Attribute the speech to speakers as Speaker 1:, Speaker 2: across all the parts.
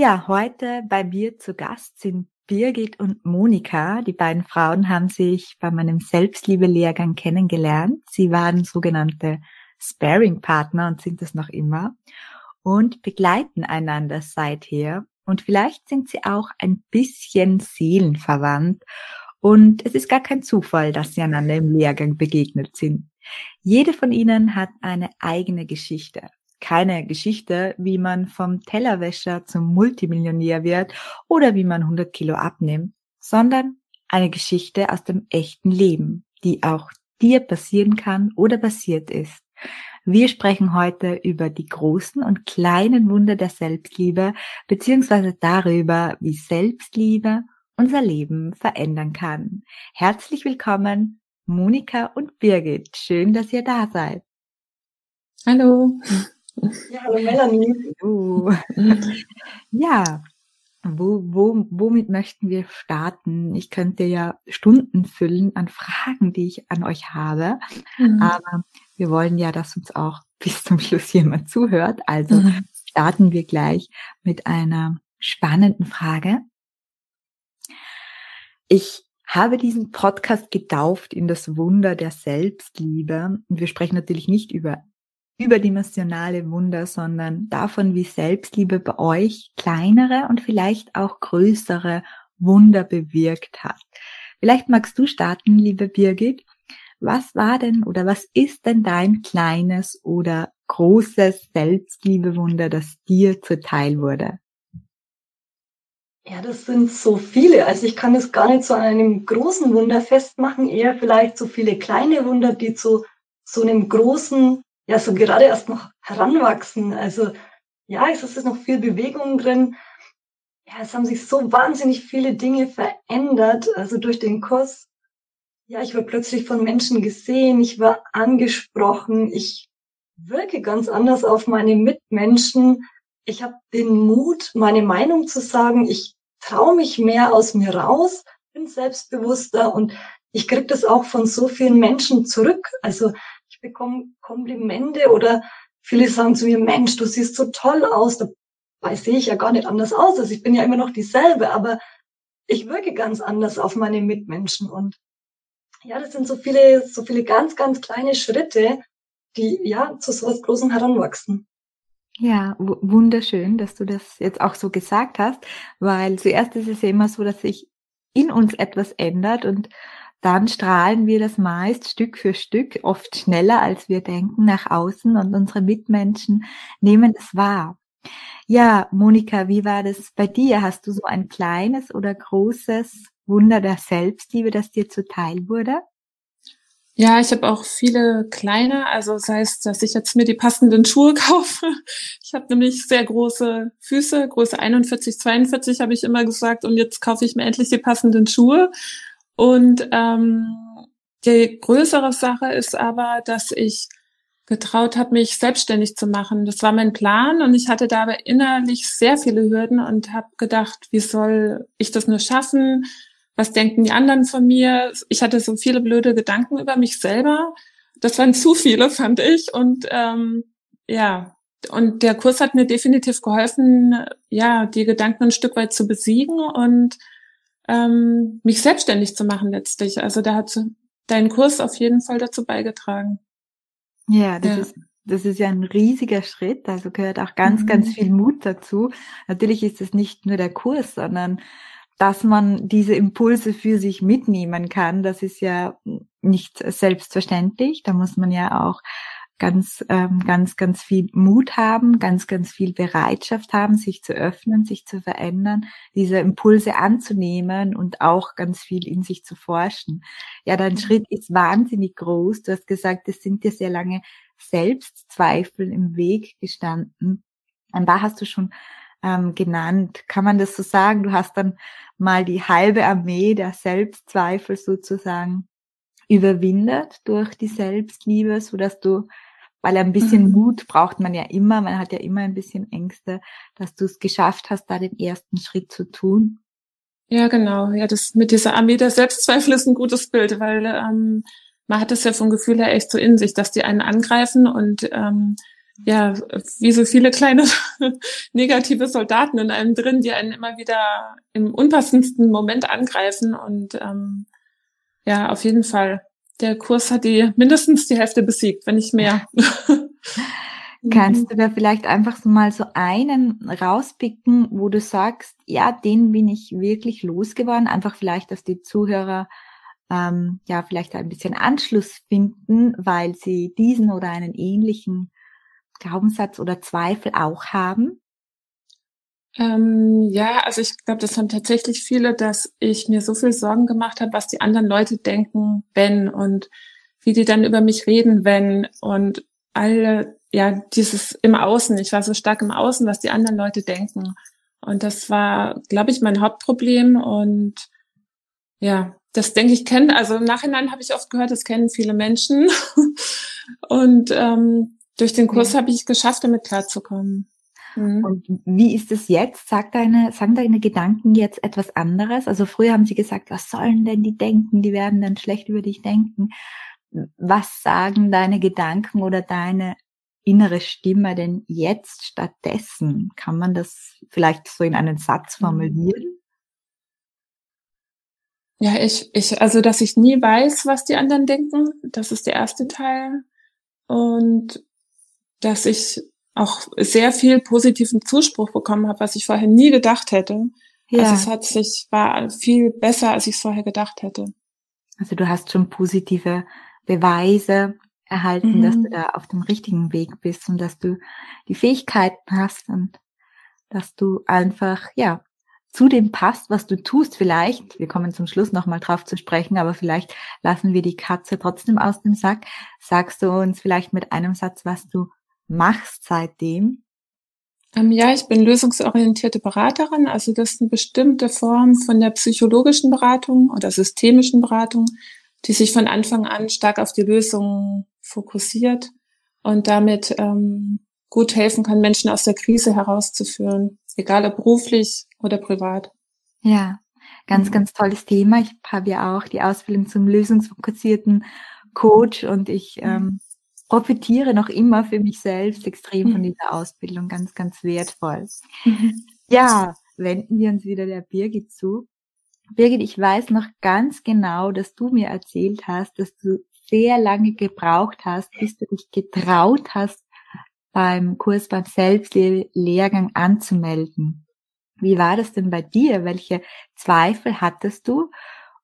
Speaker 1: Ja, heute bei mir zu Gast sind Birgit und Monika. Die beiden Frauen haben sich bei meinem Selbstliebe-Lehrgang kennengelernt. Sie waren sogenannte Sparing-Partner und sind es noch immer und begleiten einander seither. Und vielleicht sind sie auch ein bisschen seelenverwandt. Und es ist gar kein Zufall, dass sie einander im Lehrgang begegnet sind. Jede von ihnen hat eine eigene Geschichte keine Geschichte, wie man vom Tellerwäscher zum Multimillionär wird oder wie man 100 Kilo abnimmt, sondern eine Geschichte aus dem echten Leben, die auch dir passieren kann oder passiert ist. Wir sprechen heute über die großen und kleinen Wunder der Selbstliebe beziehungsweise darüber, wie Selbstliebe unser Leben verändern kann. Herzlich willkommen, Monika und Birgit. Schön, dass ihr da seid.
Speaker 2: Hallo.
Speaker 3: Ja, hallo Melanie.
Speaker 1: Uh. Ja, wo, wo, womit möchten wir starten? Ich könnte ja Stunden füllen an Fragen, die ich an euch habe, mhm. aber wir wollen ja, dass uns auch bis zum Schluss jemand zuhört. Also mhm. starten wir gleich mit einer spannenden Frage. Ich habe diesen Podcast getauft in das Wunder der Selbstliebe. Und wir sprechen natürlich nicht über überdimensionale Wunder, sondern davon, wie Selbstliebe bei euch kleinere und vielleicht auch größere Wunder bewirkt hat. Vielleicht magst du starten, liebe Birgit. Was war denn oder was ist denn dein kleines oder großes Selbstliebewunder, das dir zuteil wurde?
Speaker 3: Ja, das sind so viele. Also ich kann es gar nicht zu einem großen Wunder festmachen, eher vielleicht so viele kleine Wunder, die zu so einem großen ja so gerade erst noch heranwachsen. Also ja, es ist noch viel Bewegung drin. Ja, es haben sich so wahnsinnig viele Dinge verändert, also durch den Kurs. Ja, ich war plötzlich von Menschen gesehen, ich war angesprochen, ich wirke ganz anders auf meine Mitmenschen. Ich habe den Mut, meine Meinung zu sagen. Ich traue mich mehr aus mir raus, bin selbstbewusster und ich kriege das auch von so vielen Menschen zurück. Also ich bekomme Komplimente oder viele sagen zu mir, Mensch, du siehst so toll aus. Dabei sehe ich ja gar nicht anders aus. Also ich bin ja immer noch dieselbe, aber ich wirke ganz anders auf meine Mitmenschen. Und ja, das sind so viele, so viele ganz, ganz kleine Schritte, die ja zu so was Großem heranwachsen.
Speaker 1: Ja, wunderschön, dass du das jetzt auch so gesagt hast, weil zuerst ist es ja immer so, dass sich in uns etwas ändert und dann strahlen wir das meist Stück für Stück, oft schneller als wir denken, nach außen und unsere Mitmenschen nehmen es wahr. Ja, Monika, wie war das bei dir? Hast du so ein kleines oder großes Wunder der Selbstliebe, das dir zuteil wurde?
Speaker 2: Ja, ich habe auch viele kleine, also das heißt, dass ich jetzt mir die passenden Schuhe kaufe. Ich habe nämlich sehr große Füße, Größe 41, 42 habe ich immer gesagt und jetzt kaufe ich mir endlich die passenden Schuhe. Und ähm, die größere Sache ist aber, dass ich getraut habe, mich selbstständig zu machen. Das war mein Plan und ich hatte dabei innerlich sehr viele Hürden und habe gedacht, wie soll ich das nur schaffen? Was denken die anderen von mir? Ich hatte so viele blöde Gedanken über mich selber. Das waren zu viele, fand ich. Und ähm, ja, und der Kurs hat mir definitiv geholfen, ja, die Gedanken ein Stück weit zu besiegen und ähm, mich selbstständig zu machen letztlich. Also da hat dein Kurs auf jeden Fall dazu beigetragen.
Speaker 1: Ja, das ja. ist das ist ja ein riesiger Schritt, also gehört auch ganz, mhm. ganz viel Mut dazu. Natürlich ist es nicht nur der Kurs, sondern dass man diese Impulse für sich mitnehmen kann, das ist ja nicht selbstverständlich. Da muss man ja auch ganz, ähm, ganz, ganz viel Mut haben, ganz, ganz viel Bereitschaft haben, sich zu öffnen, sich zu verändern, diese Impulse anzunehmen und auch ganz viel in sich zu forschen. Ja, dein mhm. Schritt ist wahnsinnig groß. Du hast gesagt, es sind dir sehr lange Selbstzweifel im Weg gestanden. Und da hast du schon ähm, genannt. Kann man das so sagen? Du hast dann mal die halbe Armee der Selbstzweifel sozusagen überwindet durch die Selbstliebe, so dass du, weil ein bisschen mhm. Mut braucht man ja immer, man hat ja immer ein bisschen Ängste, dass du es geschafft hast, da den ersten Schritt zu tun.
Speaker 2: Ja, genau. Ja, das mit dieser Armee der Selbstzweifel ist ein gutes Bild, weil ähm, man hat es ja vom Gefühl her echt so in sich, dass die einen angreifen und ähm, ja, wie so viele kleine negative Soldaten in einem drin, die einen immer wieder im unpassendsten Moment angreifen. Und ähm, ja, auf jeden Fall. Der Kurs hat die mindestens die Hälfte besiegt, wenn nicht mehr.
Speaker 1: Kannst du da vielleicht einfach so mal so einen rauspicken, wo du sagst, ja, den bin ich wirklich losgeworden, einfach vielleicht, dass die Zuhörer ähm, ja vielleicht ein bisschen Anschluss finden, weil sie diesen oder einen ähnlichen Glaubenssatz oder Zweifel auch haben?
Speaker 2: Ähm, ja, also ich glaube, das haben tatsächlich viele, dass ich mir so viel Sorgen gemacht habe, was die anderen Leute denken, wenn und wie die dann über mich reden, wenn und alle, ja, dieses im Außen. Ich war so stark im Außen, was die anderen Leute denken. Und das war, glaube ich, mein Hauptproblem. Und ja, das denke ich kennen. Also im Nachhinein habe ich oft gehört, das kennen viele Menschen. und ähm, durch den Kurs ja. habe ich geschafft, damit klarzukommen.
Speaker 1: Mhm. Und wie ist es jetzt? Sagt deine, sagen deine Gedanken jetzt etwas anderes? Also früher haben sie gesagt, was sollen denn die denken? Die werden dann schlecht über dich denken. Was sagen deine Gedanken oder deine innere Stimme denn jetzt stattdessen? Kann man das vielleicht so in einen Satz mhm. formulieren?
Speaker 2: Ja, ich, ich, also, dass ich nie weiß, was die anderen denken, das ist der erste Teil. Und dass ich auch sehr viel positiven Zuspruch bekommen habe, was ich vorher nie gedacht hätte. Ja. Also es hat sich, war viel besser, als ich es vorher gedacht hätte.
Speaker 1: Also du hast schon positive Beweise erhalten, mhm. dass du da auf dem richtigen Weg bist und dass du die Fähigkeiten hast und dass du einfach, ja, zu dem passt, was du tust. Vielleicht, wir kommen zum Schluss nochmal drauf zu sprechen, aber vielleicht lassen wir die Katze trotzdem aus dem Sack. Sagst du uns vielleicht mit einem Satz, was du machst seitdem?
Speaker 2: Ähm, ja, ich bin lösungsorientierte Beraterin. Also das ist eine bestimmte Form von der psychologischen Beratung oder systemischen Beratung, die sich von Anfang an stark auf die Lösung fokussiert und damit ähm, gut helfen kann, Menschen aus der Krise herauszuführen, egal ob beruflich oder privat.
Speaker 1: Ja, ganz, mhm. ganz tolles Thema. Ich habe ja auch die Ausbildung zum lösungsfokussierten Coach und ich mhm. ähm, profitiere noch immer für mich selbst extrem von mhm. dieser Ausbildung, ganz, ganz wertvoll. Mhm. Ja, wenden wir uns wieder der Birgit zu. Birgit, ich weiß noch ganz genau, dass du mir erzählt hast, dass du sehr lange gebraucht hast, bis du dich getraut hast, beim Kurs beim Selbstlehrgang anzumelden. Wie war das denn bei dir? Welche Zweifel hattest du?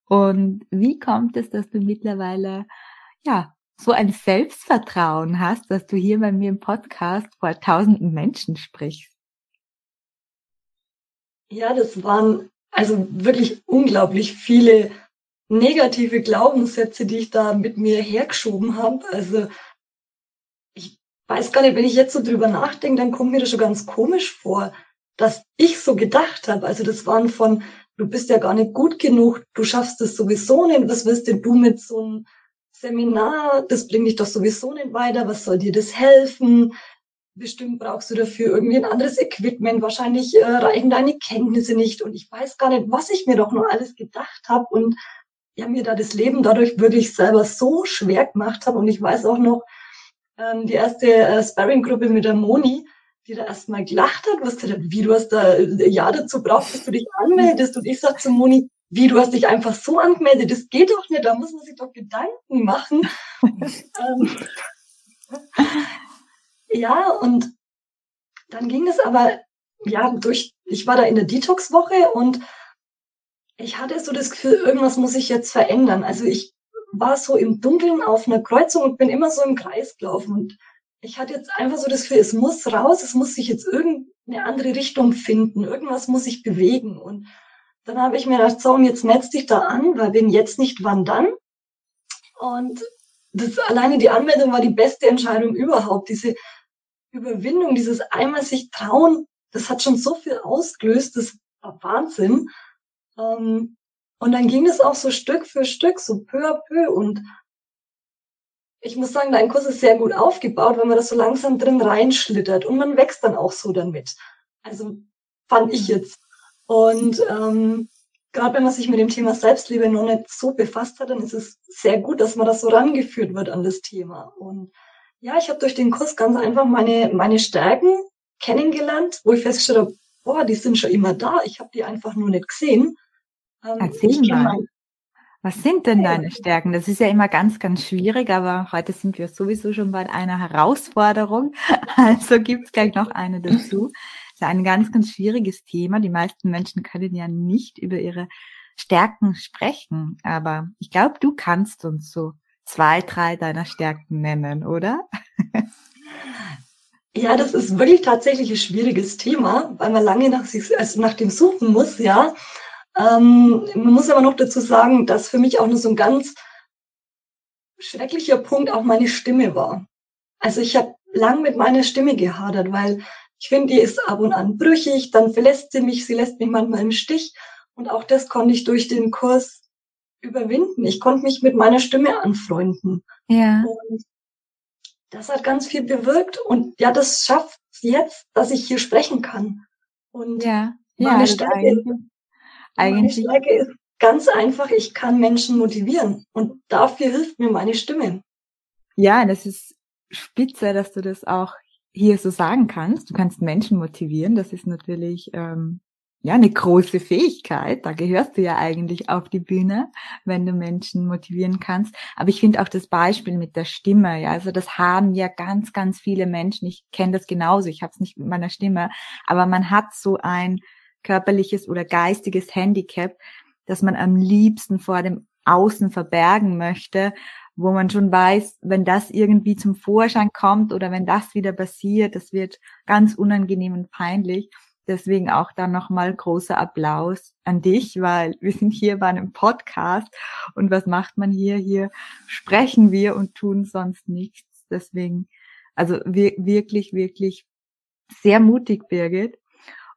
Speaker 1: Und wie kommt es, dass du mittlerweile, ja, so ein Selbstvertrauen hast, dass du hier bei mir im Podcast vor tausenden Menschen sprichst.
Speaker 3: Ja, das waren also wirklich unglaublich viele negative Glaubenssätze, die ich da mit mir hergeschoben habe. Also ich weiß gar nicht, wenn ich jetzt so drüber nachdenke, dann kommt mir das schon ganz komisch vor, dass ich so gedacht habe. Also das waren von, du bist ja gar nicht gut genug, du schaffst es sowieso nicht, was willst denn du mit so einem Seminar, das bringt dich doch sowieso nicht weiter, was soll dir das helfen? Bestimmt brauchst du dafür irgendwie ein anderes Equipment, wahrscheinlich äh, reichen deine Kenntnisse nicht. Und ich weiß gar nicht, was ich mir doch nur alles gedacht habe und ja, mir da das Leben dadurch wirklich selber so schwer gemacht habe und ich weiß auch noch, ähm, die erste äh, Sparring-Gruppe mit der Moni, die da erstmal gelacht hat, was gesagt hat, wie du hast da ein äh, Jahr dazu brauchst, dass du dich anmeldest. Und ich sag zu Moni, wie, du hast dich einfach so angemeldet, das geht doch nicht, da muss man sich doch Gedanken machen. ähm, ja, und dann ging es aber, ja, durch, ich war da in der Detox-Woche und ich hatte so das Gefühl, irgendwas muss ich jetzt verändern. Also ich war so im Dunkeln auf einer Kreuzung und bin immer so im Kreis gelaufen und ich hatte jetzt einfach so das Gefühl, es muss raus, es muss sich jetzt irgendeine andere Richtung finden, irgendwas muss sich bewegen und dann habe ich mir gedacht, so, und jetzt netz dich da an, weil wenn jetzt nicht, wann dann? Und das, alleine die Anmeldung war die beste Entscheidung überhaupt. Diese Überwindung, dieses einmal sich trauen, das hat schon so viel ausgelöst, das war Wahnsinn. Ähm, und dann ging es auch so Stück für Stück, so peu à peu. Und ich muss sagen, dein Kurs ist sehr gut aufgebaut, wenn man das so langsam drin reinschlittert. Und man wächst dann auch so damit. Also fand ich jetzt. Und ähm, gerade wenn man sich mit dem Thema Selbstliebe noch nicht so befasst hat, dann ist es sehr gut, dass man das so rangeführt wird an das Thema. Und ja, ich habe durch den Kurs ganz einfach meine, meine Stärken kennengelernt, wo ich festgestellt habe, boah, die sind schon immer da, ich habe die einfach nur nicht gesehen.
Speaker 1: Ähm, Erzähl mal. Was sind denn deine Stärken? Das ist ja immer ganz, ganz schwierig, aber heute sind wir sowieso schon bei einer Herausforderung. Also gibt's gleich noch eine dazu. Ist ein ganz, ganz schwieriges Thema. Die meisten Menschen können ja nicht über ihre Stärken sprechen. Aber ich glaube, du kannst uns so zwei, drei deiner Stärken nennen, oder?
Speaker 3: Ja, das ist wirklich tatsächlich ein schwieriges Thema, weil man lange nach, sich, also nach dem suchen muss, ja. Ähm, man muss aber noch dazu sagen, dass für mich auch nur so ein ganz schrecklicher Punkt auch meine Stimme war. Also ich habe lang mit meiner Stimme gehadert, weil ich finde, die ist ab und an brüchig, dann verlässt sie mich, sie lässt mich manchmal im Stich. Und auch das konnte ich durch den Kurs überwinden. Ich konnte mich mit meiner Stimme anfreunden.
Speaker 1: Ja.
Speaker 3: Und das hat ganz viel bewirkt. Und ja, das schafft jetzt, dass ich hier sprechen kann. Und
Speaker 1: ja.
Speaker 3: meine ja, Stärke eigentlich. Meine Stärke ist ganz einfach, ich kann Menschen motivieren und dafür hilft mir meine Stimme.
Speaker 1: Ja, das ist spitze, dass du das auch hier so sagen kannst. Du kannst Menschen motivieren. Das ist natürlich ähm, ja eine große Fähigkeit. Da gehörst du ja eigentlich auf die Bühne, wenn du Menschen motivieren kannst. Aber ich finde auch das Beispiel mit der Stimme. Ja, also das haben ja ganz, ganz viele Menschen. Ich kenne das genauso. Ich habe es nicht mit meiner Stimme, aber man hat so ein körperliches oder geistiges Handicap, das man am liebsten vor dem Außen verbergen möchte, wo man schon weiß, wenn das irgendwie zum Vorschein kommt oder wenn das wieder passiert, das wird ganz unangenehm und peinlich. Deswegen auch dann nochmal großer Applaus an dich, weil wir sind hier bei einem Podcast und was macht man hier? Hier sprechen wir und tun sonst nichts. Deswegen, also wirklich, wirklich sehr mutig, Birgit.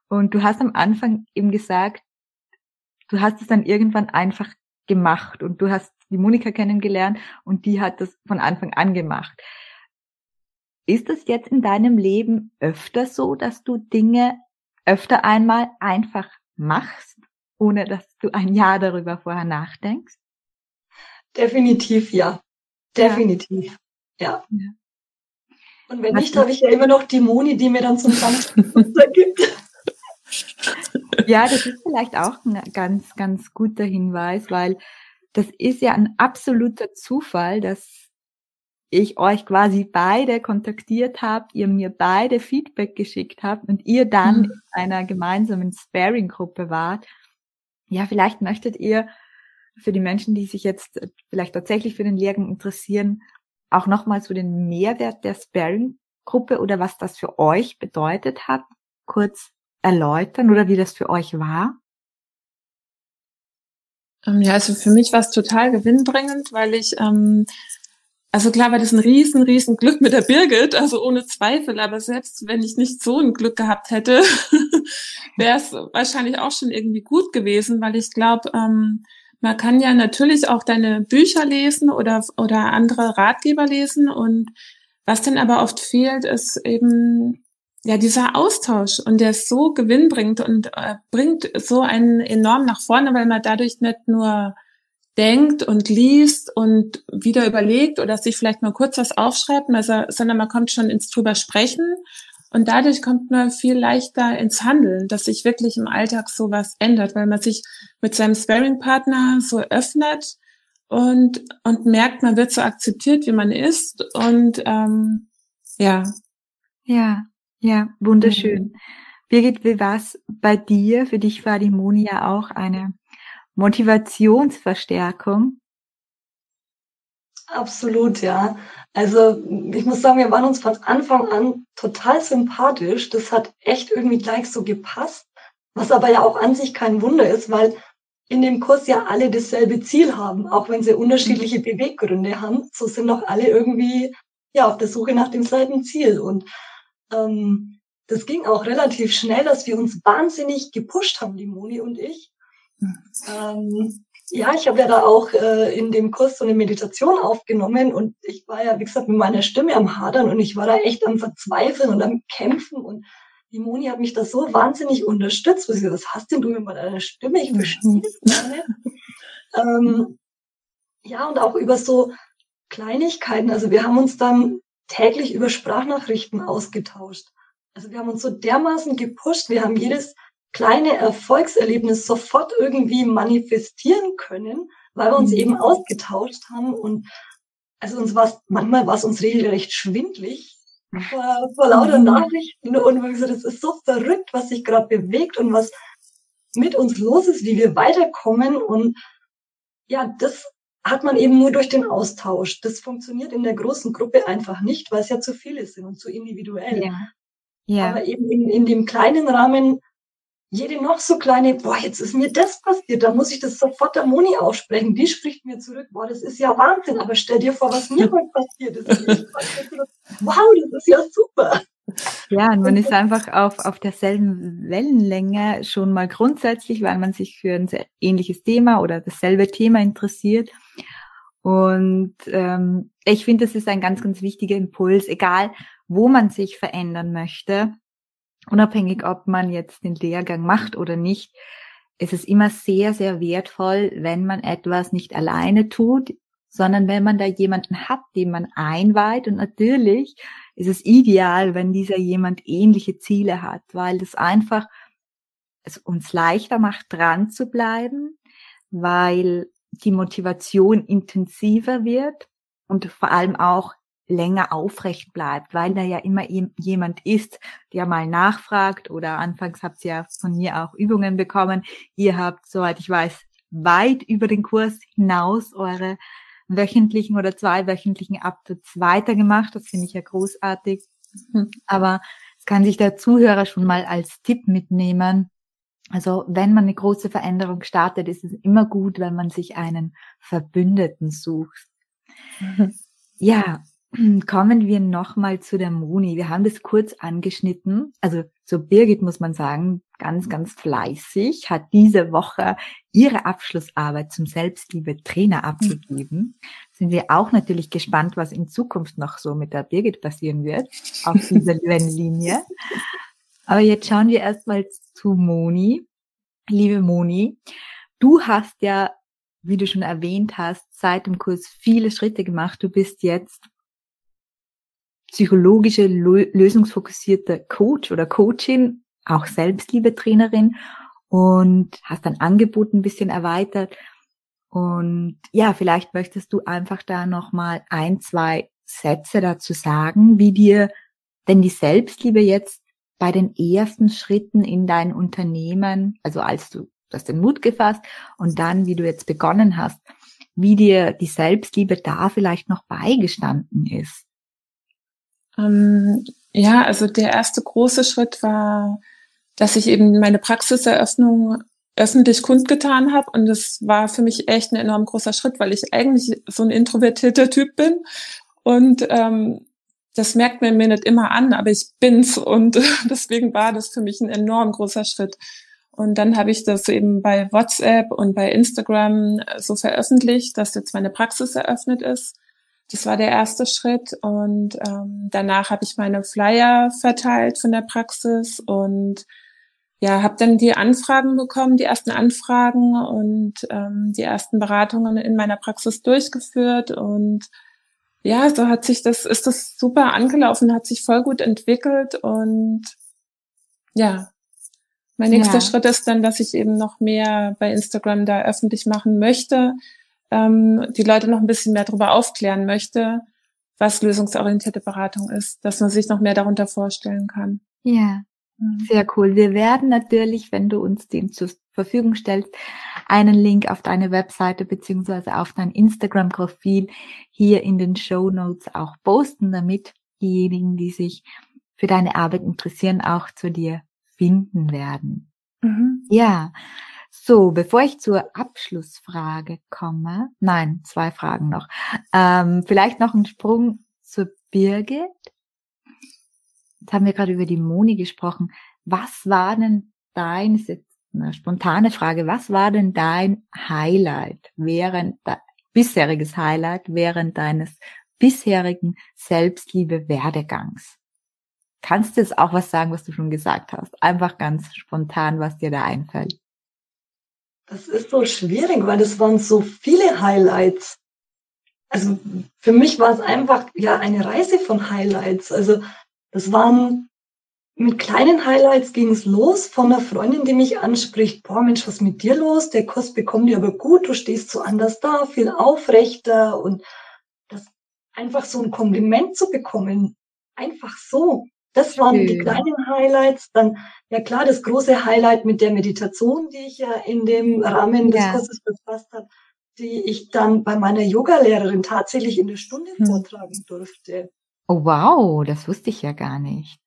Speaker 1: Und du hast am Anfang eben gesagt, du hast es dann irgendwann einfach gemacht und du hast die Monika kennengelernt und die hat das von Anfang an gemacht. Ist es jetzt in deinem Leben öfter so, dass du Dinge öfter einmal einfach machst, ohne dass du ein Jahr darüber vorher nachdenkst?
Speaker 3: Definitiv ja. Definitiv. Ja. ja. Und wenn nicht, habe ich ja immer noch die Moni, die mir dann zum Samstag gibt.
Speaker 1: Ja, das ist vielleicht auch ein ganz, ganz guter Hinweis, weil das ist ja ein absoluter Zufall, dass ich euch quasi beide kontaktiert habt, ihr mir beide Feedback geschickt habt und ihr dann mhm. in einer gemeinsamen Sparing-Gruppe wart. Ja, vielleicht möchtet ihr für die Menschen, die sich jetzt vielleicht tatsächlich für den Lehrgang interessieren, auch nochmal so den Mehrwert der Sparing-Gruppe oder was das für euch bedeutet hat, kurz erläutern oder wie das für euch war?
Speaker 2: Ähm, ja, also für mich war es total gewinnbringend, weil ich, ähm, also klar war das ein riesen, riesen Glück mit der Birgit, also ohne Zweifel, aber selbst wenn ich nicht so ein Glück gehabt hätte, wäre es wahrscheinlich auch schon irgendwie gut gewesen, weil ich glaube, ähm, man kann ja natürlich auch deine Bücher lesen oder, oder andere Ratgeber lesen und was dann aber oft fehlt, ist eben ja, dieser Austausch und der ist so gewinnbringend und äh, bringt so einen enorm nach vorne, weil man dadurch nicht nur denkt und liest und wieder überlegt oder sich vielleicht mal kurz was aufschreibt, also, sondern man kommt schon ins drüber sprechen und dadurch kommt man viel leichter ins Handeln, dass sich wirklich im Alltag so was ändert, weil man sich mit seinem Sparing-Partner so öffnet und, und merkt, man wird so akzeptiert, wie man ist und ähm, ja.
Speaker 1: Ja, ja, wunderschön. Mhm. Birgit, wie war's bei dir? Für dich war die Moni ja auch eine Motivationsverstärkung.
Speaker 3: Absolut, ja. Also ich muss sagen, wir waren uns von Anfang an total sympathisch. Das hat echt irgendwie gleich so gepasst, was aber ja auch an sich kein Wunder ist, weil in dem Kurs ja alle dasselbe Ziel haben, auch wenn sie unterschiedliche Beweggründe haben. So sind doch alle irgendwie ja auf der Suche nach demselben Ziel. Und ähm, das ging auch relativ schnell, dass wir uns wahnsinnig gepusht haben, die Moni und ich. Ähm, ja, ich habe ja da auch äh, in dem Kurs so eine Meditation aufgenommen und ich war ja, wie gesagt, mit meiner Stimme am Hadern und ich war da echt am Verzweifeln und am Kämpfen und die Moni hat mich da so wahnsinnig unterstützt. Was, was hast denn du mit deiner Stimme? Ich verstehe das gar nicht. ähm, ja, und auch über so Kleinigkeiten. Also wir haben uns dann täglich über Sprachnachrichten ausgetauscht. Also wir haben uns so dermaßen gepusht. Wir haben jedes kleine Erfolgserlebnis sofort irgendwie manifestieren können, weil wir uns eben mhm. ausgetauscht haben und also uns war manchmal war es uns regelrecht schwindlig vor, vor lauter mhm. Nachrichten und wir gesagt, das ist so verrückt, was sich gerade bewegt und was mit uns los ist, wie wir weiterkommen und ja, das hat man eben nur durch den Austausch. Das funktioniert in der großen Gruppe einfach nicht, weil es ja zu viele sind und zu individuell. Ja. ja. Aber eben in, in dem kleinen Rahmen jede noch so kleine, boah, jetzt ist mir das passiert, da muss ich das sofort der Moni aussprechen. Die spricht mir zurück, boah, das ist ja Wahnsinn, aber stell dir vor, was mir heute passiert ist. wow, das ist ja super.
Speaker 1: Ja, und man ist einfach auf, auf derselben Wellenlänge schon mal grundsätzlich, weil man sich für ein ähnliches Thema oder dasselbe Thema interessiert. Und ähm, ich finde, das ist ein ganz, ganz wichtiger Impuls, egal wo man sich verändern möchte unabhängig ob man jetzt den Lehrgang macht oder nicht, ist es immer sehr, sehr wertvoll, wenn man etwas nicht alleine tut, sondern wenn man da jemanden hat, den man einweiht. Und natürlich ist es ideal, wenn dieser jemand ähnliche Ziele hat, weil das einfach es uns leichter macht, dran zu bleiben, weil die Motivation intensiver wird und vor allem auch länger aufrecht bleibt, weil da ja immer jemand ist, der mal nachfragt oder anfangs habt ihr ja von mir auch Übungen bekommen. Ihr habt, soweit ich weiß, weit über den Kurs hinaus eure wöchentlichen oder zweiwöchentlichen Updates weitergemacht. Das finde ich ja großartig. Mhm. Aber es kann sich der Zuhörer schon mal als Tipp mitnehmen. Also wenn man eine große Veränderung startet, ist es immer gut, wenn man sich einen Verbündeten sucht. Mhm. Ja, kommen wir nochmal zu der Moni. Wir haben das kurz angeschnitten. Also so Birgit muss man sagen, ganz, ganz fleißig, hat diese Woche ihre Abschlussarbeit zum Selbstliebe-Trainer abgegeben. Sind wir auch natürlich gespannt, was in Zukunft noch so mit der Birgit passieren wird auf dieser Linie. Aber jetzt schauen wir erstmal zu Moni. Liebe Moni, du hast ja, wie du schon erwähnt hast, seit dem Kurs viele Schritte gemacht. Du bist jetzt psychologische, lösungsfokussierte Coach oder Coachin, auch Selbstliebe-Trainerin und hast dein Angebot ein bisschen erweitert. Und ja, vielleicht möchtest du einfach da nochmal ein, zwei Sätze dazu sagen, wie dir denn die Selbstliebe jetzt bei den ersten Schritten in dein Unternehmen, also als du, hast den Mut gefasst und dann, wie du jetzt begonnen hast, wie dir die Selbstliebe da vielleicht noch beigestanden ist.
Speaker 2: Ähm, ja, also der erste große Schritt war, dass ich eben meine Praxiseröffnung öffentlich kundgetan habe. Und das war für mich echt ein enorm großer Schritt, weil ich eigentlich so ein introvertierter Typ bin. Und ähm, das merkt man mir nicht immer an, aber ich bin's. Und deswegen war das für mich ein enorm großer Schritt. Und dann habe ich das eben bei WhatsApp und bei Instagram so veröffentlicht, dass jetzt meine Praxis eröffnet ist. Das war der erste Schritt und ähm, danach habe ich meine Flyer verteilt von der Praxis und ja, habe dann die Anfragen bekommen, die ersten Anfragen und ähm, die ersten Beratungen in meiner Praxis durchgeführt und ja, so hat sich das, ist das super angelaufen, hat sich voll gut entwickelt und ja, mein nächster ja. Schritt ist dann, dass ich eben noch mehr bei Instagram da öffentlich machen möchte, ähm, die Leute noch ein bisschen mehr darüber aufklären möchte, was lösungsorientierte Beratung ist, dass man sich noch mehr darunter vorstellen kann.
Speaker 1: Ja, mhm. sehr cool. Wir werden natürlich, wenn du uns den zur Verfügung stellst, einen Link auf deine Webseite beziehungsweise auf dein Instagram-Profil hier in den Show Notes auch posten, damit diejenigen, die sich für deine Arbeit interessieren, auch zu dir finden werden. Mhm. Ja, so, bevor ich zur Abschlussfrage komme, nein, zwei Fragen noch. Ähm, vielleicht noch ein Sprung zur Birgit. jetzt haben wir gerade über die Moni gesprochen. Was war denn dein, ist jetzt eine spontane Frage, was war denn dein Highlight während, bisheriges Highlight während deines bisherigen Selbstliebe-Werdegangs? Kannst du jetzt auch was sagen, was du schon gesagt hast? Einfach ganz spontan, was dir da einfällt.
Speaker 3: Das ist so schwierig, weil es waren so viele Highlights. Also für mich war es einfach ja eine Reise von Highlights. Also das waren mit kleinen Highlights ging es los von einer Freundin, die mich anspricht, boah Mensch, was mit dir los? Der Kurs bekommt dir aber gut, du stehst so anders da, viel aufrechter und das einfach so ein Kompliment zu bekommen, einfach so. Das waren die kleinen Highlights. Dann, ja klar, das große Highlight mit der Meditation, die ich ja in dem Rahmen des ja. Kurses verfasst habe, die ich dann bei meiner Yogalehrerin tatsächlich in der Stunde hm. vortragen durfte.
Speaker 1: Oh wow, das wusste ich ja gar nicht.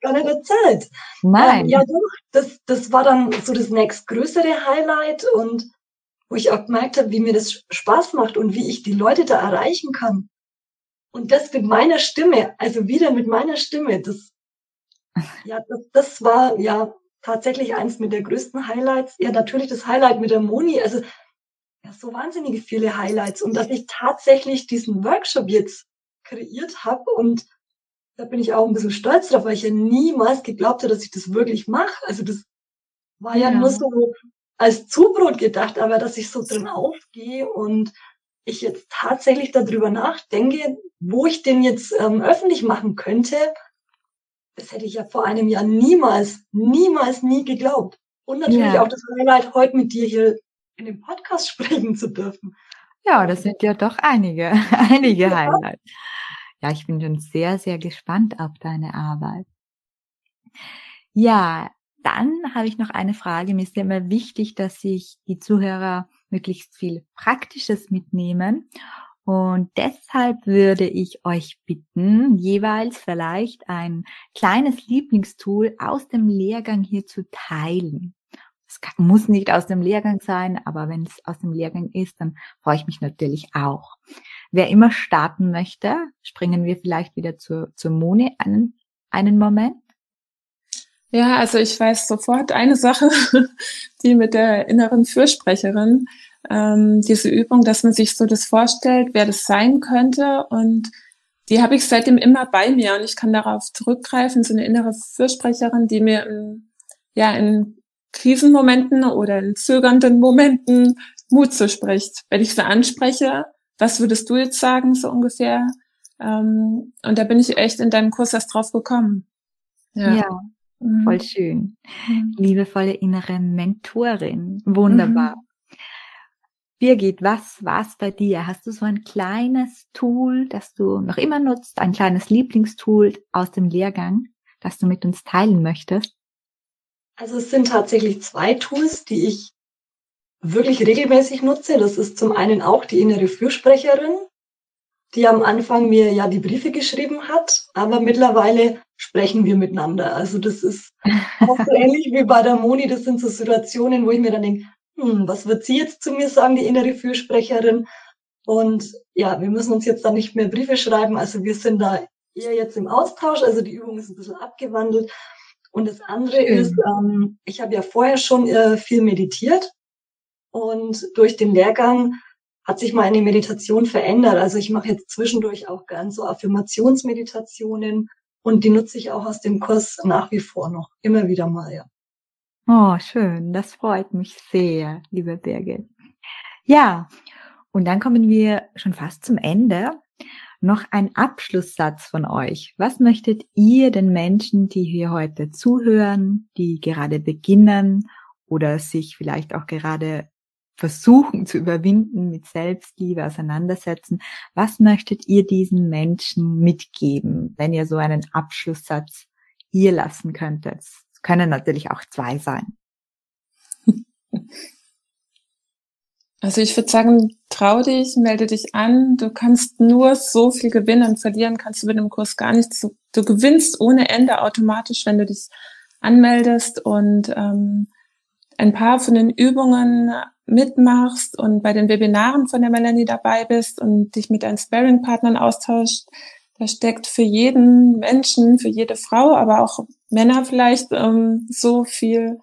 Speaker 3: Gar nicht erzählt. Nein. Ähm, ja, doch, das, das war dann so das nächstgrößere Highlight und wo ich auch gemerkt habe, wie mir das Spaß macht und wie ich die Leute da erreichen kann. Und das mit meiner Stimme, also wieder mit meiner Stimme, das, ja, das, das war ja tatsächlich eins mit der größten Highlights. Ja, natürlich das Highlight mit der Moni, also ja, so wahnsinnige viele Highlights und dass ich tatsächlich diesen Workshop jetzt kreiert habe und da bin ich auch ein bisschen stolz drauf, weil ich ja niemals geglaubt habe, dass ich das wirklich mache. Also das war ja, ja nur so als Zubrot gedacht, aber dass ich so drin aufgehe und ich jetzt tatsächlich darüber nachdenke, wo ich den jetzt ähm, öffentlich machen könnte, das hätte ich ja vor einem Jahr niemals, niemals, nie geglaubt. Und natürlich ja. auch das Highlight, heute mit dir hier in dem Podcast sprechen zu dürfen.
Speaker 1: Ja, das sind ja doch einige, einige ja. Highlights. Ja, ich bin schon sehr, sehr gespannt auf deine Arbeit. Ja, dann habe ich noch eine Frage. Mir ist ja immer wichtig, dass sich die Zuhörer möglichst viel Praktisches mitnehmen. Und deshalb würde ich euch bitten, jeweils vielleicht ein kleines Lieblingstool aus dem Lehrgang hier zu teilen. Es muss nicht aus dem Lehrgang sein, aber wenn es aus dem Lehrgang ist, dann freue ich mich natürlich auch. Wer immer starten möchte, springen wir vielleicht wieder zur, zur Moni einen, einen Moment.
Speaker 2: Ja, also ich weiß sofort eine Sache, die mit der inneren Fürsprecherin, ähm, diese Übung, dass man sich so das vorstellt, wer das sein könnte und die habe ich seitdem immer bei mir und ich kann darauf zurückgreifen, so eine innere Fürsprecherin, die mir in, ja in Krisenmomenten oder in zögernden Momenten Mut zuspricht. Wenn ich sie anspreche, was würdest du jetzt sagen, so ungefähr? Ähm, und da bin ich echt in deinem Kurs erst drauf gekommen.
Speaker 1: Ja. ja. Mhm. Voll schön. Mhm. Liebevolle innere Mentorin. Wunderbar. Mhm. Birgit, was war's bei dir? Hast du so ein kleines Tool, das du noch immer nutzt, ein kleines Lieblingstool aus dem Lehrgang, das du mit uns teilen möchtest?
Speaker 3: Also es sind tatsächlich zwei Tools, die ich wirklich regelmäßig nutze. Das ist zum einen auch die innere Fürsprecherin, die am Anfang mir ja die Briefe geschrieben hat, aber mittlerweile sprechen wir miteinander. Also das ist auch so ähnlich wie bei der Moni. Das sind so Situationen, wo ich mir dann denke, hm, was wird sie jetzt zu mir sagen, die innere Fürsprecherin? Und ja, wir müssen uns jetzt dann nicht mehr Briefe schreiben. Also wir sind da eher jetzt im Austausch. Also die Übung ist ein bisschen abgewandelt. Und das andere Schön. ist, ähm, ich habe ja vorher schon äh, viel meditiert und durch den Lehrgang hat sich meine Meditation verändert. Also ich mache jetzt zwischendurch auch gern so Affirmationsmeditationen und die nutze ich auch aus dem Kurs nach wie vor noch. Immer wieder mal, ja.
Speaker 1: Oh, schön. Das freut mich sehr, liebe Birgit. Ja, und dann kommen wir schon fast zum Ende. Noch ein Abschlusssatz von euch. Was möchtet ihr den Menschen, die hier heute zuhören, die gerade beginnen oder sich vielleicht auch gerade versuchen zu überwinden, mit Selbstliebe auseinandersetzen. Was möchtet ihr diesen Menschen mitgeben, wenn ihr so einen Abschlusssatz hier lassen könntet? Es können natürlich auch zwei sein.
Speaker 2: Also ich würde sagen, trau dich, melde dich an. Du kannst nur so viel gewinnen und verlieren kannst du mit dem Kurs gar nichts. Du, du gewinnst ohne Ende automatisch, wenn du dich anmeldest und ähm, ein paar von den Übungen mitmachst und bei den Webinaren von der Melanie dabei bist und dich mit deinen Sparing-Partnern austauscht, Da steckt für jeden Menschen, für jede Frau, aber auch Männer vielleicht ähm, so viel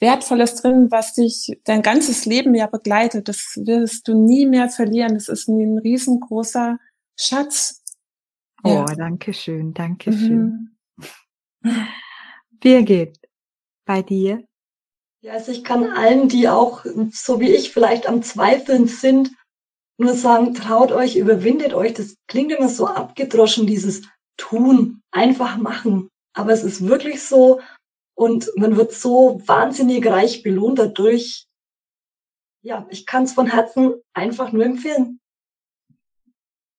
Speaker 2: Wertvolles drin, was dich dein ganzes Leben ja begleitet. Das wirst du nie mehr verlieren. Das ist ein riesengroßer Schatz.
Speaker 1: Ja. Oh, danke schön, danke schön. Mhm. Birgit, bei dir?
Speaker 3: Ja, also ich kann allen, die auch so wie ich vielleicht am Zweifeln sind, nur sagen, traut euch, überwindet euch. Das klingt immer so abgedroschen, dieses Tun, einfach machen. Aber es ist wirklich so und man wird so wahnsinnig reich belohnt dadurch. Ja, ich kann es von Herzen einfach nur empfehlen.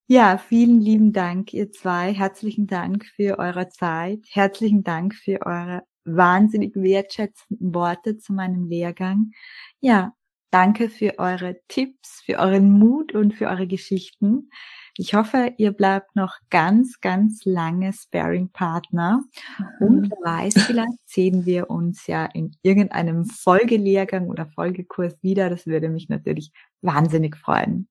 Speaker 1: Ja, vielen lieben Dank, ihr zwei. Herzlichen Dank für eure Zeit. Herzlichen Dank für eure wahnsinnig wertschätzenden Worte zu meinem Lehrgang. Ja, danke für eure Tipps, für euren Mut und für eure Geschichten. Ich hoffe, ihr bleibt noch ganz, ganz lange Sparing-Partner. Mhm. Und wer weiß, vielleicht sehen wir uns ja in irgendeinem Folgelehrgang oder Folgekurs wieder. Das würde mich natürlich wahnsinnig freuen.